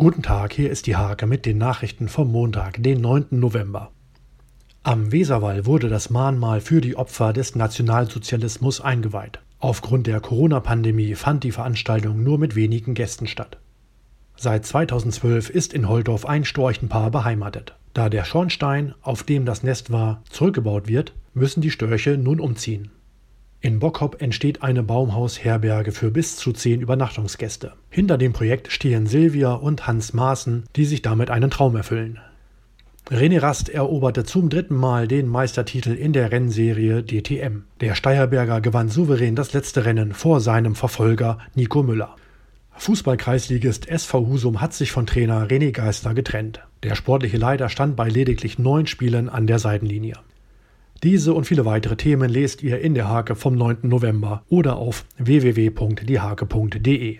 Guten Tag, hier ist die Hake mit den Nachrichten vom Montag, den 9. November. Am Weserwall wurde das Mahnmal für die Opfer des Nationalsozialismus eingeweiht. Aufgrund der Corona-Pandemie fand die Veranstaltung nur mit wenigen Gästen statt. Seit 2012 ist in Holdorf ein Storchenpaar beheimatet. Da der Schornstein, auf dem das Nest war, zurückgebaut wird, müssen die Störche nun umziehen. In Bockhop entsteht eine Baumhausherberge für bis zu zehn Übernachtungsgäste. Hinter dem Projekt stehen Silvia und Hans Maaßen, die sich damit einen Traum erfüllen. René Rast eroberte zum dritten Mal den Meistertitel in der Rennserie DTM. Der Steierberger gewann souverän das letzte Rennen vor seinem Verfolger Nico Müller. Fußballkreisligist SV Husum hat sich von Trainer René Geister getrennt. Der sportliche Leiter stand bei lediglich neun Spielen an der Seitenlinie. Diese und viele weitere Themen lest ihr in der Hake vom 9. November oder auf www.diehake.de.